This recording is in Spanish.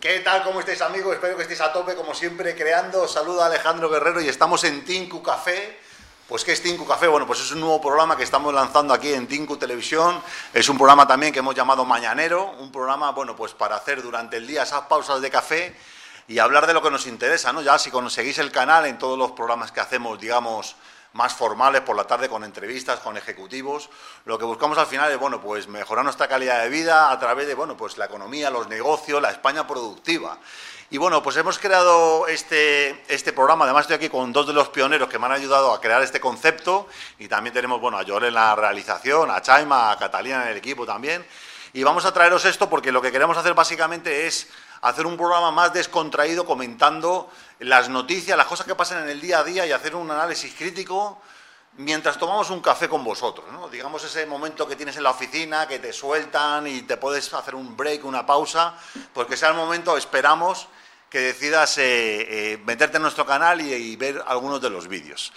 ¿Qué tal? ¿Cómo estáis amigos? Espero que estéis a tope como siempre creando. Saluda Alejandro Guerrero y estamos en Tinku Café. Pues ¿qué es Tinku Café? Bueno, pues es un nuevo programa que estamos lanzando aquí en Tinku Televisión. Es un programa también que hemos llamado Mañanero, un programa, bueno, pues para hacer durante el día esas pausas de café y hablar de lo que nos interesa, ¿no? Ya si conseguís el canal en todos los programas que hacemos, digamos, más formales por la tarde con entrevistas con ejecutivos. Lo que buscamos al final es bueno, pues mejorar nuestra calidad de vida a través de bueno, pues la economía, los negocios, la España productiva. Y bueno, pues hemos creado este, este programa, además estoy aquí con dos de los pioneros que me han ayudado a crear este concepto y también tenemos bueno, a Joel en la realización, a Chaima, a Catalina en el equipo también. Y vamos a traeros esto porque lo que queremos hacer básicamente es hacer un programa más descontraído comentando las noticias, las cosas que pasan en el día a día y hacer un análisis crítico mientras tomamos un café con vosotros. ¿no? Digamos ese momento que tienes en la oficina, que te sueltan y te puedes hacer un break, una pausa, pues que sea el momento, esperamos que decidas eh, eh, meterte en nuestro canal y, y, ver algunos de los vídeos.